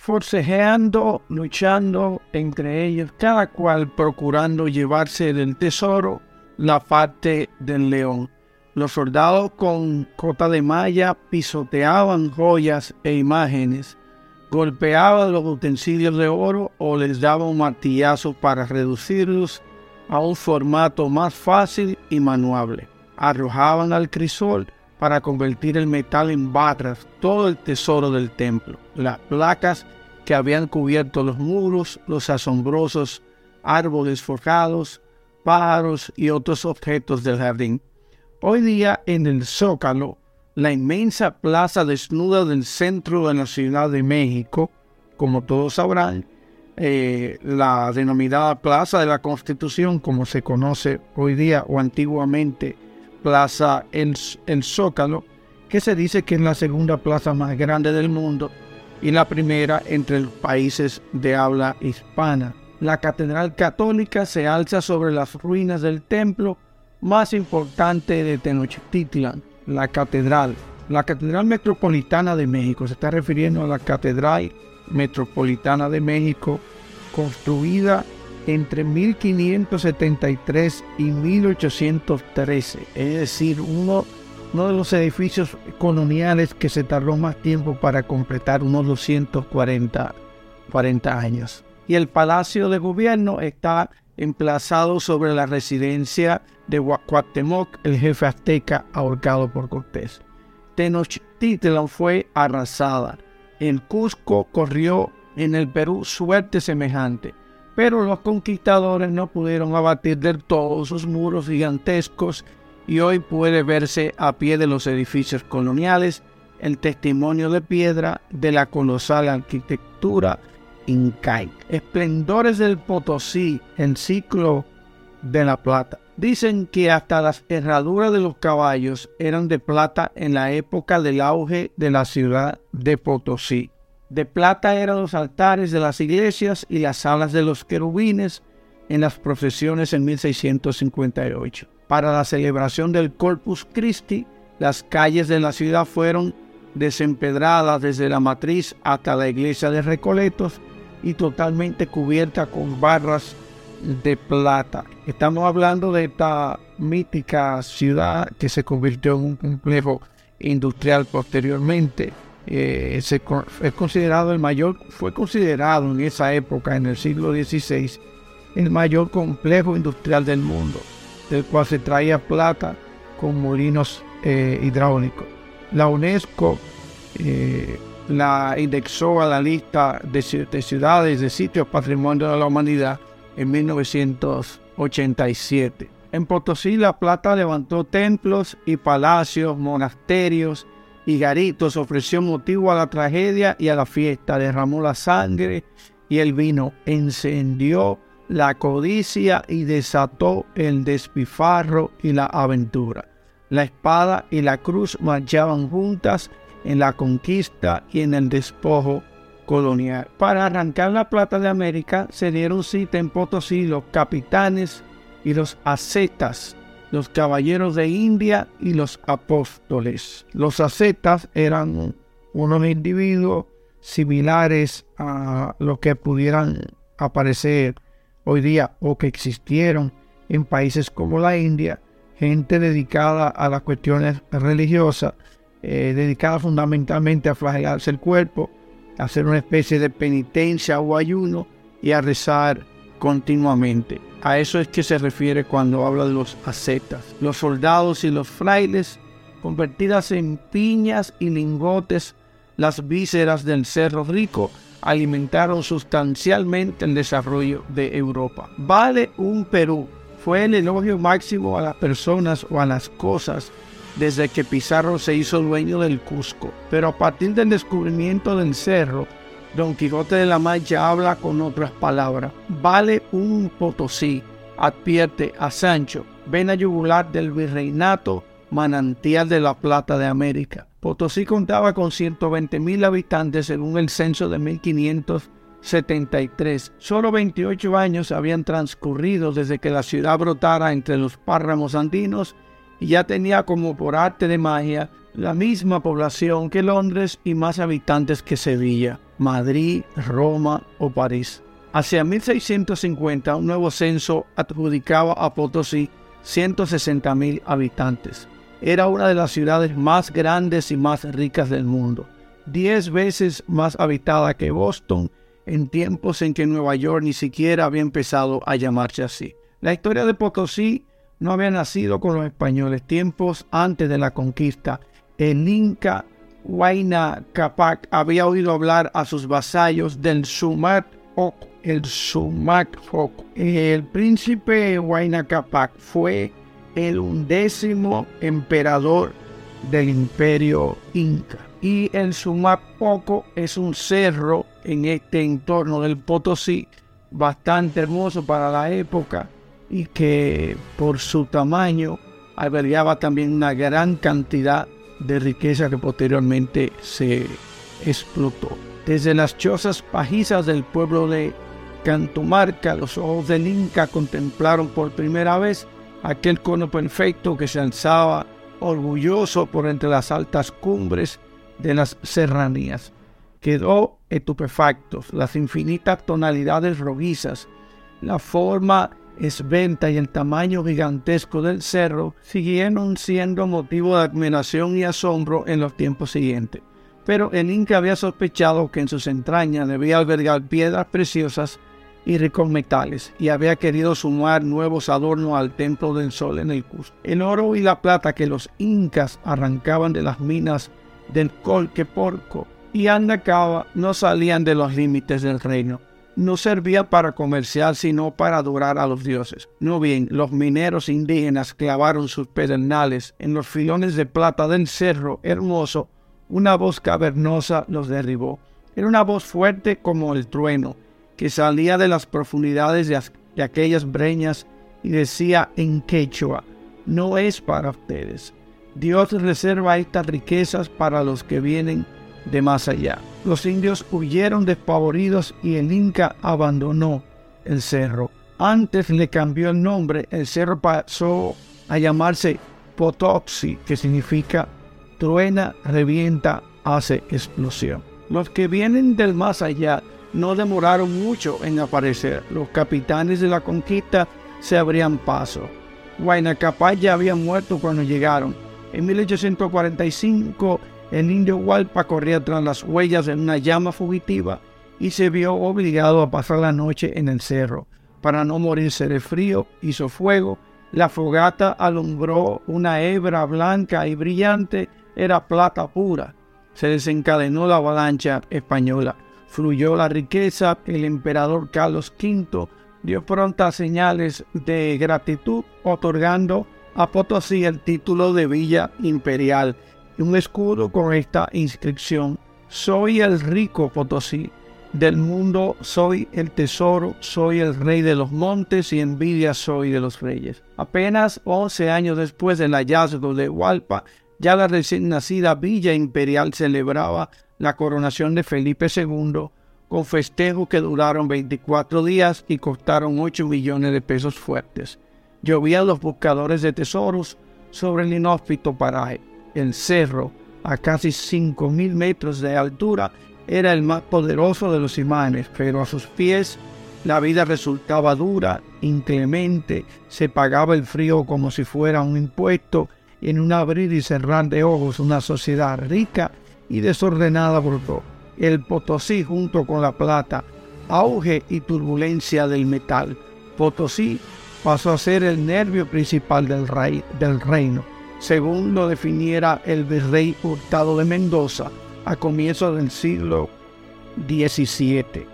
Forcejeando, luchando entre ellos, cada cual procurando llevarse del tesoro la parte del león. Los soldados con cota de malla pisoteaban joyas e imágenes, golpeaban los utensilios de oro o les daban un martillazo para reducirlos a un formato más fácil y manuable. Arrojaban al crisol para convertir el metal en barras todo el tesoro del templo, las placas que habían cubierto los muros, los asombrosos árboles forjados, pájaros y otros objetos del jardín. Hoy día en el Zócalo, la inmensa plaza desnuda del centro de la Ciudad de México, como todos sabrán, eh, la denominada Plaza de la Constitución, como se conoce hoy día o antiguamente Plaza el Zócalo, que se dice que es la segunda plaza más grande del mundo y la primera entre los países de habla hispana. La Catedral Católica se alza sobre las ruinas del templo más importante de Tenochtitlan, la Catedral. La Catedral Metropolitana de México se está refiriendo a la Catedral Metropolitana de México, construida entre 1573 y 1813, es decir, uno, de los edificios coloniales que se tardó más tiempo para completar, unos 240 40 años. Y el Palacio de Gobierno está emplazado sobre la residencia de Cuauhtémoc, el jefe azteca ahorcado por Cortés. Tenochtitlan fue arrasada. En Cusco corrió en el Perú suerte semejante pero los conquistadores no pudieron abatir del todo sus muros gigantescos y hoy puede verse a pie de los edificios coloniales el testimonio de piedra de la colosal arquitectura incaica. Esplendores del Potosí, el ciclo de la plata. Dicen que hasta las herraduras de los caballos eran de plata en la época del auge de la ciudad de Potosí. De plata eran los altares de las iglesias y las salas de los querubines en las procesiones en 1658. Para la celebración del Corpus Christi, las calles de la ciudad fueron desempedradas desde la matriz hasta la iglesia de Recoletos y totalmente cubierta con barras de plata. Estamos hablando de esta mítica ciudad que se convirtió en un complejo industrial posteriormente eh, es considerado el mayor, fue considerado en esa época, en el siglo XVI, el mayor complejo industrial del mundo, del cual se traía plata con molinos eh, hidráulicos. La UNESCO eh, la indexó a la lista de, de ciudades, de sitios patrimonio de la humanidad en 1987. En Potosí la plata levantó templos y palacios, monasterios, y Garitos ofreció motivo a la tragedia y a la fiesta, derramó la sangre y el vino, encendió la codicia y desató el despifarro y la aventura. La espada y la cruz marchaban juntas en la conquista y en el despojo colonial. Para arrancar la plata de América se dieron cita en Potosí los capitanes y los ascetas los caballeros de India y los apóstoles. Los ascetas eran unos individuos similares a los que pudieran aparecer hoy día o que existieron en países como la India, gente dedicada a las cuestiones religiosas, eh, dedicada fundamentalmente a flagelarse el cuerpo, a hacer una especie de penitencia o ayuno y a rezar continuamente. A eso es que se refiere cuando habla de los ascetas. Los soldados y los frailes, convertidas en piñas y lingotes, las vísceras del cerro rico, alimentaron sustancialmente el desarrollo de Europa. Vale un Perú fue el elogio máximo a las personas o a las cosas desde que Pizarro se hizo dueño del Cusco. Pero a partir del descubrimiento del cerro, Don Quijote de la Mancha habla con otras palabras. Vale un Potosí, advierte a Sancho, ven a yugular del virreinato, manantial de la plata de América. Potosí contaba con 120 mil habitantes según el censo de 1573. Solo 28 años habían transcurrido desde que la ciudad brotara entre los páramos andinos y ya tenía como por arte de magia la misma población que Londres y más habitantes que Sevilla, Madrid, Roma o París. Hacia 1650 un nuevo censo adjudicaba a Potosí 160 mil habitantes. Era una de las ciudades más grandes y más ricas del mundo, diez veces más habitada que Boston en tiempos en que Nueva York ni siquiera había empezado a llamarse así. La historia de Potosí no había nacido con los españoles tiempos antes de la conquista. El Inca Huayna Capac había oído hablar a sus vasallos del Sumat el Sumac El príncipe Huayna Capac fue el undécimo emperador del imperio Inca. Y el Sumac es un cerro en este entorno del Potosí bastante hermoso para la época y que por su tamaño albergaba también una gran cantidad de riqueza que posteriormente se explotó. Desde las chozas pajizas del pueblo de Cantumarca, los ojos del Inca contemplaron por primera vez aquel cono perfecto que se alzaba orgulloso por entre las altas cumbres de las serranías. Quedó estupefacto. Las infinitas tonalidades rojizas, la forma esbelta y el tamaño gigantesco del cerro siguieron siendo motivo de admiración y asombro en los tiempos siguientes. Pero el Inca había sospechado que en sus entrañas debía albergar piedras preciosas y ricos metales, y había querido sumar nuevos adornos al templo del sol en el Cusco. El oro y la plata que los incas arrancaban de las minas del Colqueporco y Andacaba no salían de los límites del reino no servía para comerciar, sino para adorar a los dioses. No bien, los mineros indígenas clavaron sus pedernales en los filones de plata del cerro hermoso, una voz cavernosa los derribó. Era una voz fuerte como el trueno, que salía de las profundidades de, de aquellas breñas y decía en quechua, no es para ustedes. Dios reserva estas riquezas para los que vienen de más allá. Los indios huyeron despavoridos y el Inca abandonó el cerro. Antes le cambió el nombre, el cerro pasó a llamarse Potoxi, que significa truena, revienta, hace explosión. Los que vienen del más allá no demoraron mucho en aparecer. Los capitanes de la conquista se abrían paso. Huayna ya había muerto cuando llegaron. En 1845 el indio Hualpa corría tras las huellas de una llama fugitiva y se vio obligado a pasar la noche en el cerro. Para no morirse de frío, hizo fuego. La fogata alumbró una hebra blanca y brillante, era plata pura. Se desencadenó la avalancha española. Fluyó la riqueza. El emperador Carlos V dio prontas señales de gratitud, otorgando a Potosí el título de Villa Imperial un escudo con esta inscripción, soy el rico Potosí del mundo, soy el tesoro, soy el rey de los montes y envidia soy de los reyes. Apenas 11 años después del hallazgo de Hualpa, ya la recién nacida Villa Imperial celebraba la coronación de Felipe II con festejos que duraron 24 días y costaron 8 millones de pesos fuertes. Llovían los buscadores de tesoros sobre el inhóspito paraje el cerro, a casi 5.000 metros de altura, era el más poderoso de los imanes, pero a sus pies la vida resultaba dura, inclemente, se pagaba el frío como si fuera un impuesto, en un abrir y cerrar de ojos una sociedad rica y desordenada brotó. El Potosí junto con la plata, auge y turbulencia del metal. Potosí pasó a ser el nervio principal del reino según lo definiera el virrey Hurtado de Mendoza a comienzos del siglo XVII.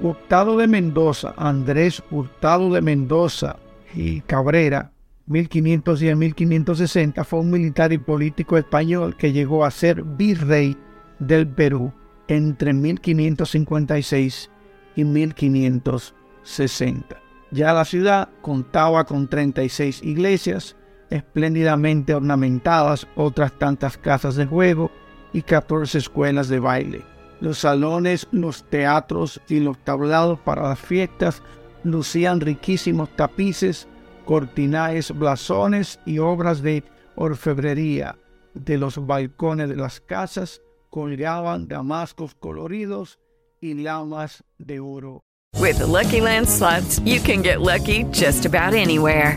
Hurtado de Mendoza, Andrés Hurtado de Mendoza y Cabrera, 1510-1560, fue un militar y político español que llegó a ser virrey del Perú entre 1556 y 1560. Ya la ciudad contaba con 36 iglesias, espléndidamente ornamentadas, otras tantas casas de juego y 14 escuelas de baile. Los salones, los teatros y los tablados para las fiestas lucían riquísimos tapices, cortinajes, blasones y obras de orfebrería. De los balcones de las casas colgaban damascos coloridos y lamas de oro. With Lucky Land slots, you can get lucky just about anywhere.